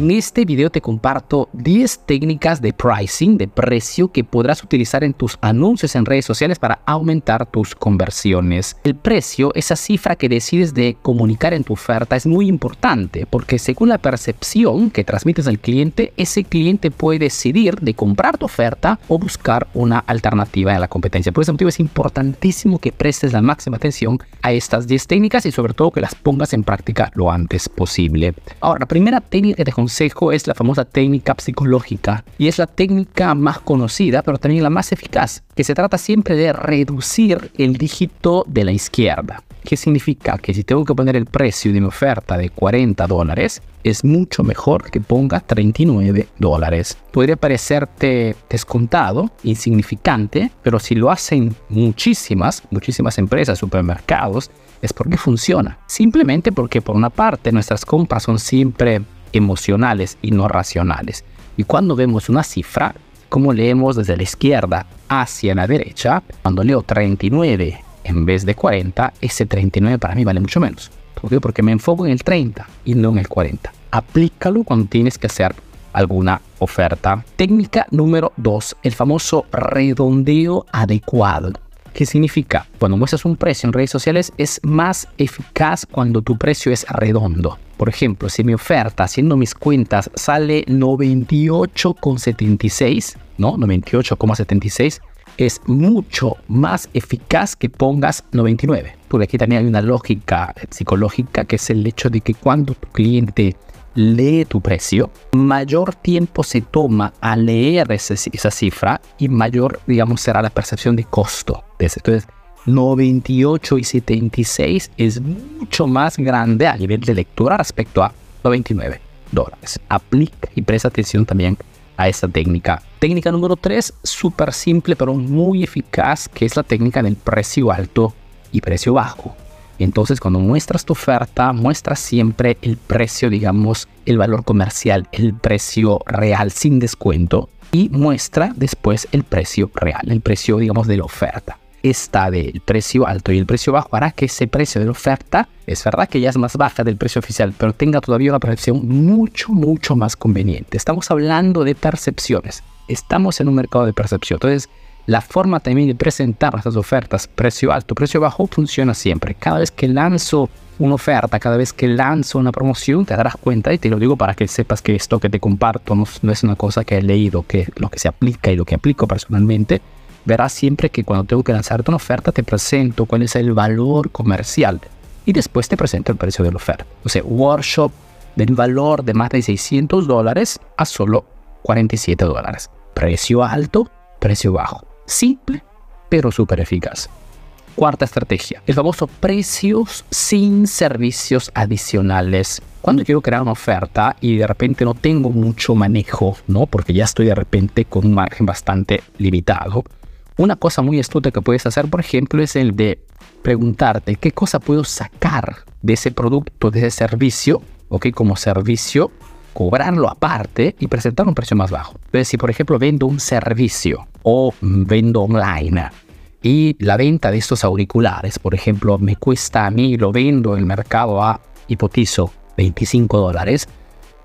En este video te comparto 10 técnicas de pricing, de precio, que podrás utilizar en tus anuncios en redes sociales para aumentar tus conversiones. El precio, esa cifra que decides de comunicar en tu oferta, es muy importante porque según la percepción que transmites al cliente, ese cliente puede decidir de comprar tu oferta o buscar una alternativa en la competencia. Por ese motivo es importantísimo que prestes la máxima atención a estas 10 técnicas y sobre todo que las pongas en práctica lo antes posible. Ahora, la primera técnica que te es la famosa técnica psicológica y es la técnica más conocida pero también la más eficaz, que se trata siempre de reducir el dígito de la izquierda. ¿Qué significa? Que si tengo que poner el precio de mi oferta de 40 dólares, es mucho mejor que ponga 39 dólares. Podría parecerte descontado, insignificante, pero si lo hacen muchísimas, muchísimas empresas, supermercados, es porque funciona. Simplemente porque por una parte nuestras compras son siempre emocionales y no racionales. Y cuando vemos una cifra, como leemos desde la izquierda hacia la derecha, cuando leo 39 en vez de 40, ese 39 para mí vale mucho menos. ¿Por qué? Porque me enfoco en el 30 y no en el 40. Aplícalo cuando tienes que hacer alguna oferta. Técnica número 2, el famoso redondeo adecuado. ¿Qué significa? Cuando muestras un precio en redes sociales es más eficaz cuando tu precio es redondo. Por ejemplo, si mi oferta haciendo mis cuentas sale 98,76, ¿no? 98,76 es mucho más eficaz que pongas 99. Porque aquí también hay una lógica psicológica que es el hecho de que cuando tu cliente lee tu precio, mayor tiempo se toma a leer esa cifra y mayor, digamos, será la percepción de costo. De ese. Entonces, 98 y 76 es mucho más grande a nivel de lectura respecto a 99 dólares. Aplica y presta atención también a esta técnica. Técnica número 3, súper simple pero muy eficaz, que es la técnica del precio alto y precio bajo. Entonces, cuando muestras tu oferta, muestras siempre el precio, digamos, el valor comercial, el precio real sin descuento y muestra después el precio real, el precio, digamos, de la oferta. Está del precio alto y el precio bajo hará que ese precio de la oferta, es verdad que ya es más baja del precio oficial, pero tenga todavía una percepción mucho, mucho más conveniente. Estamos hablando de percepciones. Estamos en un mercado de percepción. Entonces, la forma también de presentar estas ofertas, precio alto, precio bajo, funciona siempre. Cada vez que lanzo una oferta, cada vez que lanzo una promoción, te darás cuenta, y te lo digo para que sepas que esto que te comparto no, es una cosa que he leído, que lo que se aplica y lo que aplico personalmente, verás siempre que cuando tengo que lanzarte una oferta, te presento cuál es el valor comercial y después te presento el precio de la oferta. O sea, workshop del valor de más de 600 dólares a solo 47 dólares. Precio alto, precio bajo. Simple, pero súper eficaz. Cuarta estrategia, el famoso precios sin servicios adicionales. Cuando quiero crear una oferta y de repente no tengo mucho manejo, ¿no? Porque ya estoy de repente con un margen bastante limitado. Una cosa muy astuta que puedes hacer, por ejemplo, es el de preguntarte qué cosa puedo sacar de ese producto, de ese servicio, ¿ok? Como servicio cobrarlo aparte y presentar un precio más bajo. Entonces, si por ejemplo vendo un servicio o vendo online y la venta de estos auriculares, por ejemplo, me cuesta a mí, lo vendo en el mercado a, hipotizo, 25 dólares,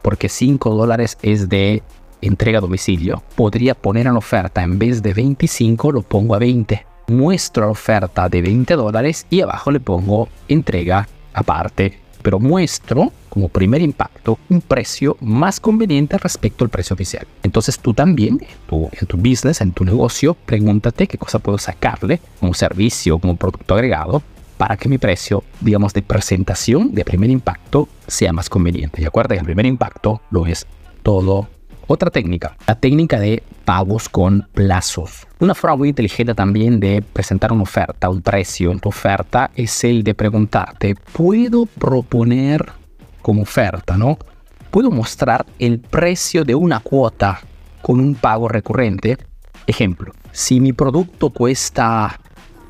porque 5 dólares es de entrega a domicilio, podría poner en oferta en vez de 25 lo pongo a 20. Muestro la oferta de 20 dólares y abajo le pongo entrega aparte pero muestro como primer impacto un precio más conveniente respecto al precio oficial. Entonces tú también, en tu business, en tu negocio, pregúntate qué cosa puedo sacarle como servicio, como producto agregado, para que mi precio, digamos, de presentación, de primer impacto, sea más conveniente. Y acuerda que el primer impacto lo es todo otra técnica, la técnica de pagos con plazos. Una forma muy inteligente también de presentar una oferta, un precio en tu oferta, es el de preguntarte, ¿puedo proponer como oferta, no? ¿Puedo mostrar el precio de una cuota con un pago recurrente? Ejemplo, si mi producto cuesta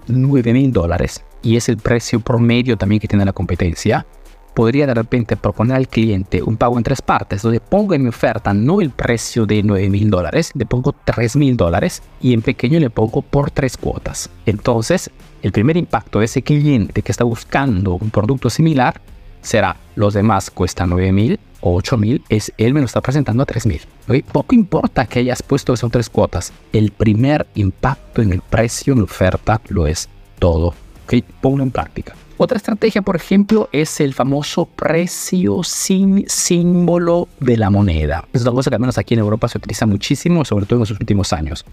9 mil dólares y es el precio promedio también que tiene la competencia, podría de repente proponer al cliente un pago en tres partes, donde pongo en mi oferta no el precio de 9 mil dólares, le pongo 3 mil dólares y en pequeño le pongo por tres cuotas. Entonces, el primer impacto de ese cliente que está buscando un producto similar será los demás cuestan 9 mil o 8 mil, es él me lo está presentando a 3 mil. Poco importa que hayas puesto que son tres cuotas, el primer impacto en el precio en la oferta lo es todo. ¿okay? Ponlo en práctica. Otra estrategia, por ejemplo, es el famoso precio sin símbolo de la moneda. Es una cosa que al menos aquí en Europa se utiliza muchísimo, sobre todo en los últimos años.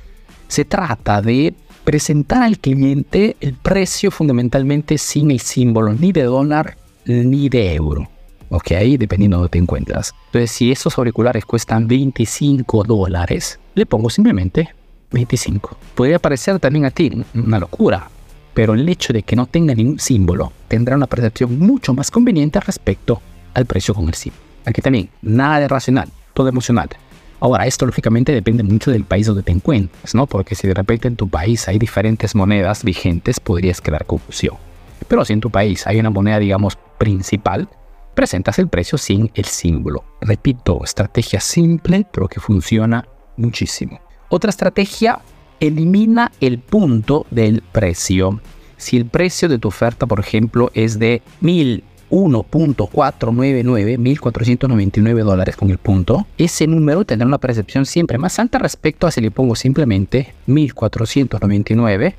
Se trata de presentar al cliente el precio fundamentalmente sin el símbolo ni de dólar ni de euro. ¿Ok? Dependiendo de donde te encuentras. Entonces, si esos auriculares cuestan 25 dólares, le pongo simplemente 25. Podría parecer también a ti una locura, pero el hecho de que no tenga ningún símbolo tendrá una percepción mucho más conveniente respecto al precio símbolo. Aquí también, nada de racional, todo emocional. Ahora, esto lógicamente depende mucho del país donde te encuentres, ¿no? Porque si de repente en tu país hay diferentes monedas vigentes, podrías crear confusión. Pero si en tu país hay una moneda, digamos, principal, presentas el precio sin el símbolo. Repito, estrategia simple, pero que funciona muchísimo. Otra estrategia elimina el punto del precio. Si el precio de tu oferta, por ejemplo, es de 1001.499, 1499 dólares con el punto, ese número tendrá una percepción siempre más alta respecto a si le pongo simplemente 1499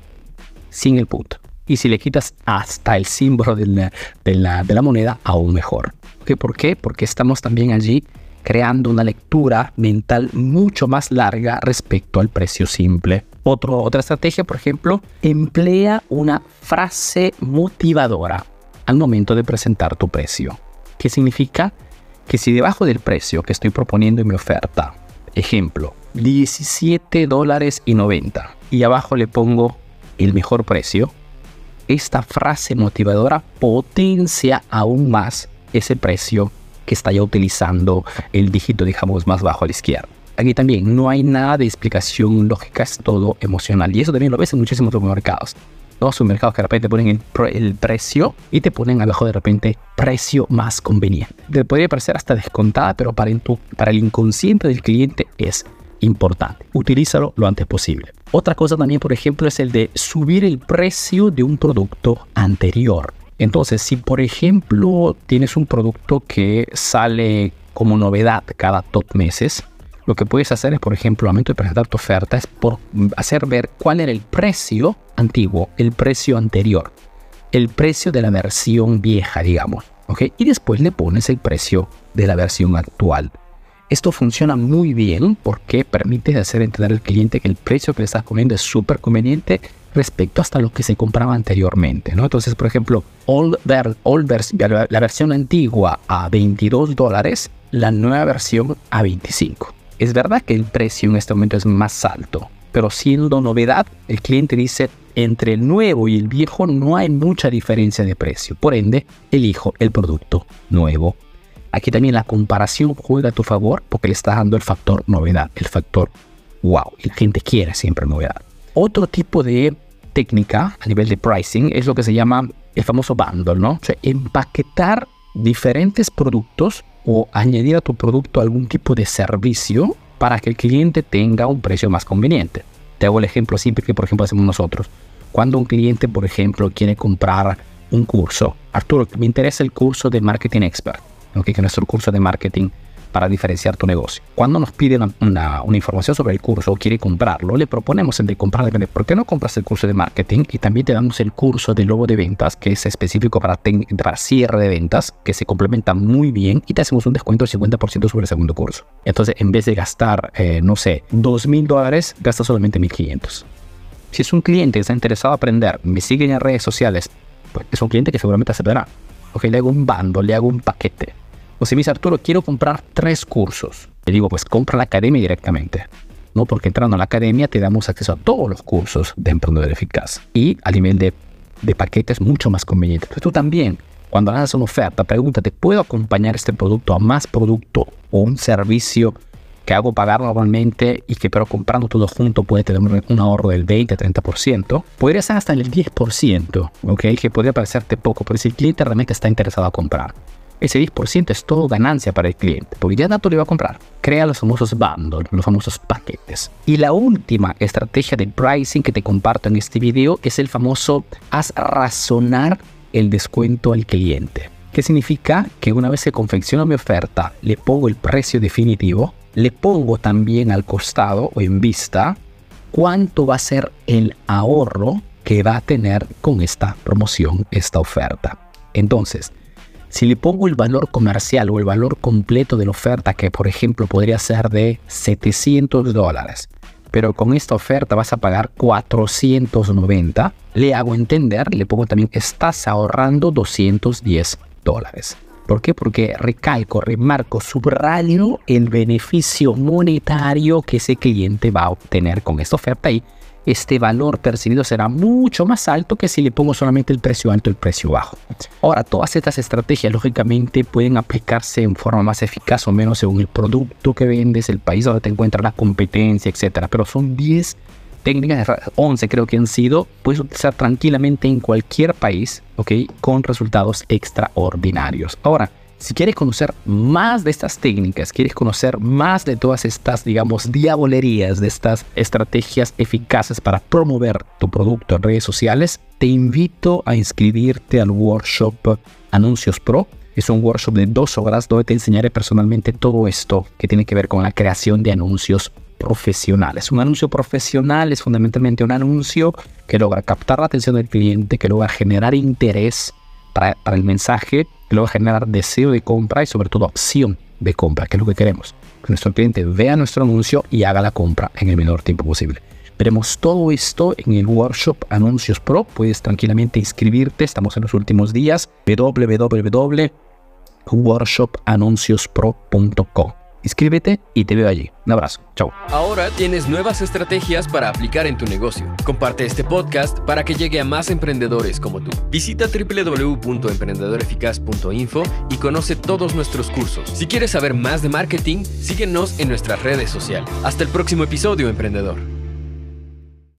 sin el punto. Y si le quitas hasta el símbolo de la, de la, moneda, aún mejor. ¿Por qué? Porque estamos también allí creando una lectura mental mucho más larga respecto al precio simple. otra estrategia, por ejemplo, emplea una frase motivadora al momento de presentar tu precio. ¿Qué significa? Que si debajo del precio que estoy proponiendo en mi oferta, ejemplo, 17 dólares y 90, y abajo le pongo el mejor precio, esta frase motivadora potencia aún más ese precio que está ya utilizando el dígito, digamos, más bajo a la izquierda. Aquí también no hay nada de explicación lógica, es todo emocional. Y eso también lo ves en muchísimos supermercados. Los supermercados que de repente ponen el, precio y te ponen abajo de repente precio más conveniente. Te podría parecer hasta descontada, pero para el inconsciente del cliente es importante. Utilízalo lo antes posible. Otra cosa también, por ejemplo, es el de subir el precio de un producto anterior. Entonces, si por ejemplo tienes un producto que sale como novedad cada dos meses, lo que puedes hacer es, por ejemplo, al momento de presentar tu oferta, es por hacer ver cuál era el precio antiguo, el precio anterior, el precio de la versión vieja, digamos. ¿ok? Y después le pones el precio de la versión actual. Esto funciona muy bien porque permite hacer entender al cliente que el precio que le estás poniendo es súper conveniente respecto hasta lo que se compraba anteriormente, ¿no? Entonces, por ejemplo, old la versión antigua a 22 dólares, la nueva versión a 25. Es verdad que el precio en este momento es más alto, pero siendo novedad, el cliente dice, entre el nuevo y el viejo no hay mucha diferencia de precio. Por ende, elijo el producto nuevo. Aquí también la comparación juega a tu favor porque le está dando el factor novedad, el factor wow. Y la gente quiere siempre novedad. Otro tipo de técnica a nivel de pricing es lo que se llama el famoso bundle, ¿no? O sea, empaquetar diferentes productos o añadir a tu producto algún tipo de servicio para que el cliente tenga un precio más conveniente. Te hago el ejemplo simple que, por ejemplo, hacemos nosotros. Cuando un cliente, por ejemplo, quiere comprar un curso, Arturo, me interesa el curso de Marketing Expert, ¿okay? que es nuestro curso de marketing para diferenciar tu negocio. Cuando nos pide una, información sobre el curso o quiere comprarlo, le proponemos el de comprar. ¿Por qué no compras el curso de marketing? Y también te damos el curso de logo de ventas, que es específico para, para cierre de ventas, que se complementa muy bien y te hacemos un descuento del 50% sobre el segundo curso. Entonces, en vez de gastar, eh, no sé, 2 mil dólares, gasta solamente 1.500. Si es un cliente que está interesado en aprender, me sigue en redes sociales, pues es un cliente que seguramente aceptará. Ok, le hago un bando, le hago un paquete me dice Arturo, quiero comprar tres cursos. Le digo, pues compra la academia directamente. ¿no? Porque entrando a la academia te damos acceso a todos los cursos de emprendedor eficaz. Y a nivel de, de paquetes mucho más conveniente. Entonces tú también, cuando hagas una oferta, pregúntate, ¿puedo acompañar este producto a más producto o un servicio que hago pagar normalmente y que pero comprando todo junto puede tener un ahorro del 20-30%? Podría ser hasta el 10%, ¿ok? Que podría parecerte poco, pero si el cliente realmente está interesado a comprar ese 10% es todo ganancia para el cliente, porque ya Nato le va a comprar. Crea los famosos bundles, los famosos paquetes. Y la última estrategia de pricing que te comparto en este video es el famoso haz razonar el descuento al cliente. ¿Qué significa? Que una vez se confecciona mi oferta, le pongo el precio definitivo, le pongo también al costado o en vista cuánto va a ser el ahorro que va a tener con esta promoción, esta oferta. Entonces, si le pongo el valor comercial o el valor completo de la oferta, que por ejemplo podría ser de 700 dólares, pero con esta oferta vas a pagar 490, le hago entender, le pongo también, estás ahorrando 210 dólares. ¿Por qué? Porque recalco, remarco, subrayo el beneficio monetario que ese cliente va a obtener con esta oferta y este valor percibido será mucho más alto que si le pongo solamente el precio alto y el precio bajo. Ahora, todas estas estrategias lógicamente pueden aplicarse en forma más eficaz o menos según el producto que vendes, el país donde te encuentras la competencia, etcétera. Pero son 10 técnicas, 11 creo que han sido, puedes utilizar tranquilamente en cualquier país, ¿ok? Con resultados extraordinarios. Ahora, si quieres conocer más de estas técnicas, quieres conocer más de todas estas, digamos, diabolerías, de estas estrategias eficaces para promover tu producto en redes sociales, te invito a inscribirte al workshop Anuncios Pro. Es un workshop de dos horas donde te enseñaré personalmente todo esto que tiene que ver con la creación de anuncios profesionales. Un anuncio profesional es fundamentalmente un anuncio que logra captar la atención del cliente, que logra generar interés para, el mensaje, que logra generar deseo de compra y sobre todo opción de compra, que es lo que queremos. Que nuestro cliente vea nuestro anuncio y haga la compra en el menor tiempo posible. Veremos todo esto en el workshop Anuncios Pro. Puedes tranquilamente inscribirte. Estamos en los últimos días. www.workshopanunciospro.com Inscríbete y te veo allí. Un abrazo. Chao. Ahora tienes nuevas estrategias para aplicar en tu negocio. Comparte este podcast para que llegue a más emprendedores como tú. Visita www.emprendedoreficaz.info y conoce todos nuestros cursos. Si quieres saber más de marketing, síguenos en nuestras redes sociales. Hasta el próximo episodio, emprendedor.